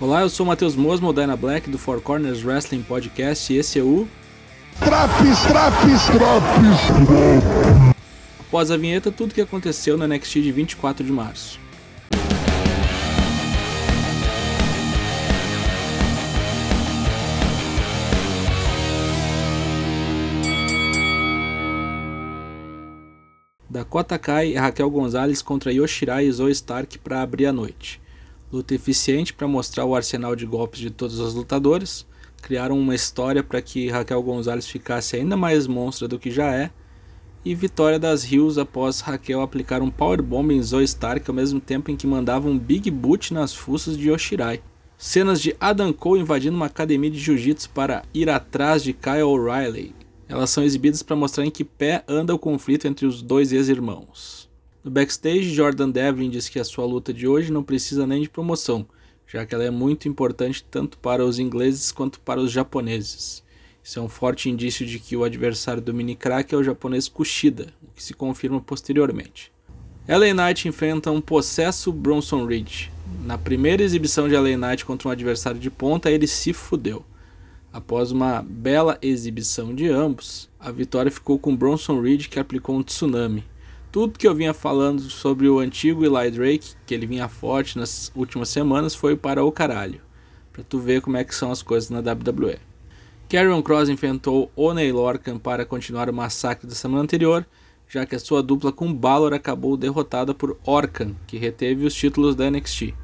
Olá, eu sou o Matheus Mosmo, Dyna Black, do Four Corners Wrestling Podcast, e esse é o... Traps, traps, traps! Após a vinheta, tudo o que aconteceu no NXT de 24 de março. Dakota Kai e Raquel Gonzalez contra Yoshirai e Zoe Stark para abrir a noite luta eficiente para mostrar o arsenal de golpes de todos os lutadores, criaram uma história para que Raquel Gonzalez ficasse ainda mais monstra do que já é, e vitória das Rios após Raquel aplicar um powerbomb em Zoe Stark ao mesmo tempo em que mandava um Big Boot nas fuças de Yoshirai. Cenas de Adam Cole invadindo uma academia de jiu-jitsu para ir atrás de Kyle O'Reilly. Elas são exibidas para mostrar em que pé anda o conflito entre os dois ex-irmãos. No backstage, Jordan Devlin diz que a sua luta de hoje não precisa nem de promoção, já que ela é muito importante tanto para os ingleses quanto para os japoneses. Isso é um forte indício de que o adversário do mini crack é o japonês Kushida, o que se confirma posteriormente. LA Knight enfrenta um possesso Bronson Reed. Na primeira exibição de LA Knight contra um adversário de ponta, ele se fudeu. Após uma bela exibição de ambos, a vitória ficou com Bronson Reed que aplicou um tsunami tudo que eu vinha falando sobre o antigo Eli Drake, que ele vinha forte nas últimas semanas, foi para o caralho. Pra tu ver como é que são as coisas na WWE. Karrion Cross enfrentou Oney Lorcan para continuar o massacre da semana anterior, já que a sua dupla com Balor acabou derrotada por Orcan, que reteve os títulos da NXT.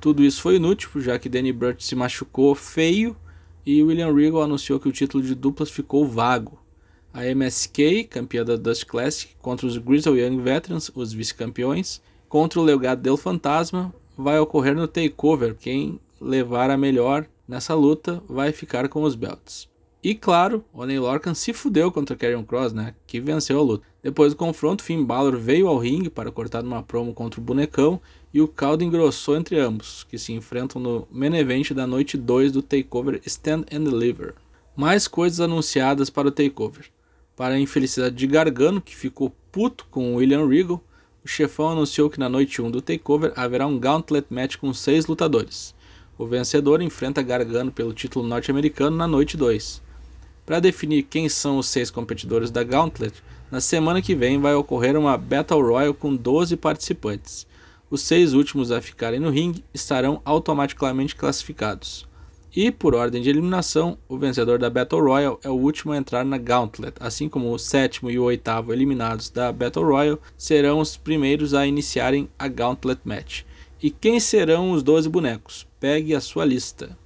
Tudo isso foi inútil, já que Danny Burch se machucou feio e William Regal anunciou que o título de duplas ficou vago. A MSK, campeã da Dust Classic, contra os Grizzle Young Veterans, os vice-campeões. Contra o Legado del Fantasma, vai ocorrer no Takeover. Quem levar a melhor nessa luta vai ficar com os belts. E claro, Oney Lorcan se fudeu contra Karrion Cross, né? Que venceu a luta. Depois do confronto, Finn Balor veio ao ringue para cortar uma promo contra o bonecão e o caldo engrossou entre ambos, que se enfrentam no main event da noite 2 do Takeover Stand and Deliver. Mais coisas anunciadas para o Takeover. Para a infelicidade de Gargano, que ficou puto com William Regal, o chefão anunciou que na noite 1 do Takeover haverá um Gauntlet Match com seis lutadores. O vencedor enfrenta Gargano pelo título norte-americano na noite 2. Para definir quem são os seis competidores da Gauntlet, na semana que vem vai ocorrer uma Battle Royal com 12 participantes. Os seis últimos a ficarem no ringue estarão automaticamente classificados. E, por ordem de eliminação, o vencedor da Battle Royale é o último a entrar na Gauntlet, assim como o sétimo e o oitavo eliminados da Battle Royale serão os primeiros a iniciarem a Gauntlet Match. E quem serão os 12 bonecos? Pegue a sua lista.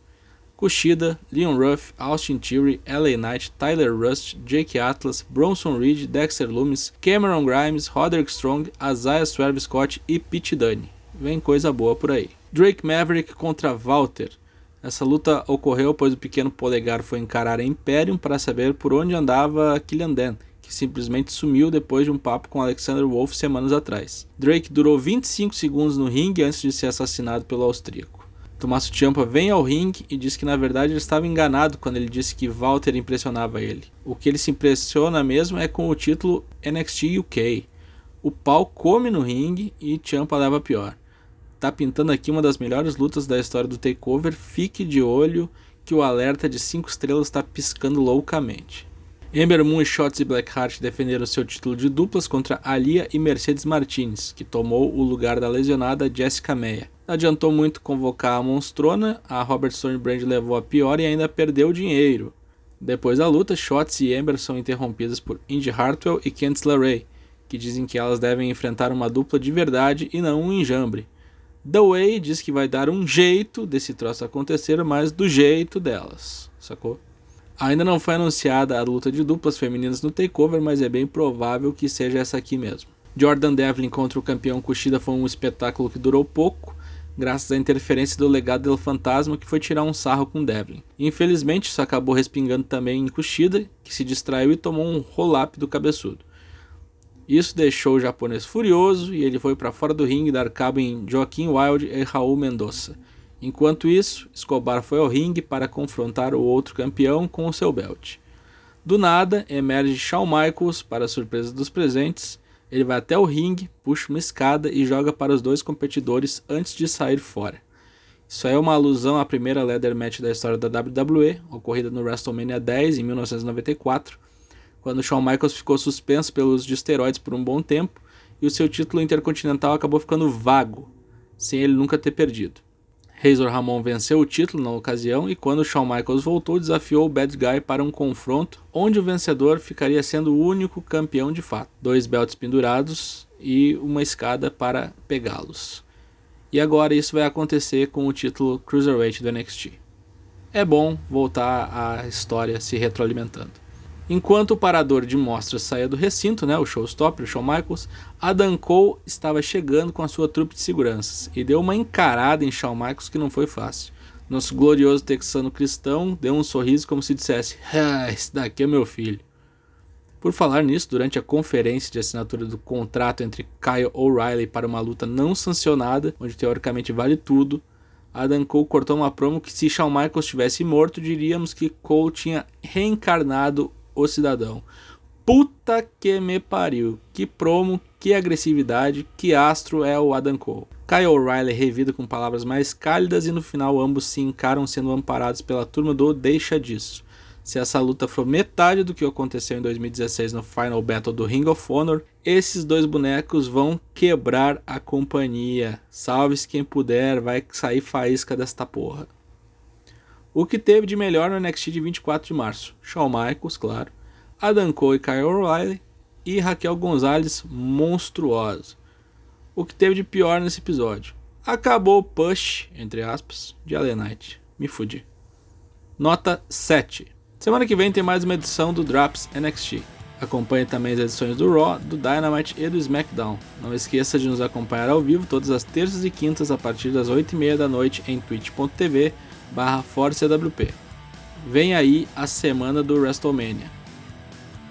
Kushida, Leon Ruff, Austin Theory, LA Knight, Tyler Rust, Jake Atlas, Bronson Reed, Dexter Loomis, Cameron Grimes, Roderick Strong, Isaiah Swerve Scott e Pete Dunne. Vem coisa boa por aí. Drake Maverick contra Walter. Essa luta ocorreu pois o pequeno polegar foi encarar a Imperium para saber por onde andava Killian que simplesmente sumiu depois de um papo com Alexander Wolf semanas atrás. Drake durou 25 segundos no ringue antes de ser assassinado pelo austríaco. Tommaso Ciampa vem ao ringue e diz que na verdade ele estava enganado quando ele disse que Walter impressionava ele. O que ele se impressiona mesmo é com o título NXT UK. O pau come no ringue e Ciampa leva pior tá pintando aqui uma das melhores lutas da história do Takeover. Fique de olho que o alerta de 5 estrelas está piscando loucamente. Ember Moon, Shots e Blackheart defenderam seu título de duplas contra Alia e Mercedes Martinez, que tomou o lugar da lesionada Jessica Meia. Não adiantou muito convocar a monstrona, a Robert Brand levou a pior e ainda perdeu dinheiro. Depois da luta, Shots e Ember são interrompidas por Indy Hartwell e Kent LaRay, que dizem que elas devem enfrentar uma dupla de verdade e não um enjambre. The Way diz que vai dar um jeito desse troço acontecer, mas do jeito delas, sacou? Ainda não foi anunciada a luta de duplas femininas no Takeover, mas é bem provável que seja essa aqui mesmo. Jordan Devlin contra o campeão Kushida foi um espetáculo que durou pouco, graças à interferência do legado do fantasma que foi tirar um sarro com Devlin. Infelizmente, isso acabou respingando também em Kushida, que se distraiu e tomou um roll-up do cabeçudo. Isso deixou o japonês furioso e ele foi para fora do ringue dar cabo em Joaquim Wild e Raul Mendoza. Enquanto isso, Escobar foi ao ringue para confrontar o outro campeão com o seu belt. Do nada, emerge Shawn Michaels para a surpresa dos presentes. Ele vai até o ringue, puxa uma escada e joga para os dois competidores antes de sair fora. Isso aí é uma alusão à primeira leather match da história da WWE, ocorrida no WrestleMania 10 em 1994, quando Shawn Michaels ficou suspenso pelo uso de esteroides por um bom tempo e o seu título intercontinental acabou ficando vago, sem ele nunca ter perdido. Razor Ramon venceu o título na ocasião e quando Shawn Michaels voltou, desafiou o Bad Guy para um confronto onde o vencedor ficaria sendo o único campeão de fato. Dois belts pendurados e uma escada para pegá-los. E agora isso vai acontecer com o título Cruiserweight do NXT. É bom voltar a história se retroalimentando. Enquanto o parador de mostras saía do recinto, né, o showstopper, o Shawn Michaels, Adam Cole estava chegando com a sua trupe de seguranças e deu uma encarada em Shawn Michaels que não foi fácil. Nosso glorioso texano cristão deu um sorriso como se dissesse: ah, esse daqui é meu filho. Por falar nisso, durante a conferência de assinatura do contrato entre Kyle O'Reilly para uma luta não sancionada, onde teoricamente vale tudo, Adam Cole cortou uma promo que se Shawn Michaels tivesse morto, diríamos que Cole tinha reencarnado o cidadão. Puta que me pariu. Que promo, que agressividade, que astro é o Adam Cole. Kyle O'Reilly revida com palavras mais cálidas e no final ambos se encaram sendo amparados pela turma do Deixa Disso. Se essa luta for metade do que aconteceu em 2016 no Final Battle do Ring of Honor, esses dois bonecos vão quebrar a companhia. Salve-se quem puder, vai sair faísca desta porra. O que teve de melhor no NXT de 24 de março? Shawn Michaels, claro, Adam Cole e Kyle O'Reilly e Raquel Gonzalez monstruosa. O que teve de pior nesse episódio? Acabou o push, entre aspas, de Allen Knight. Me fudi. Nota 7. Semana que vem tem mais uma edição do Drops NXT. Acompanhe também as edições do Raw, do Dynamite e do SmackDown. Não esqueça de nos acompanhar ao vivo todas as terças e quintas a partir das 8h30 da noite em twitch.tv barra ForceWP. Vem aí a semana do WrestleMania.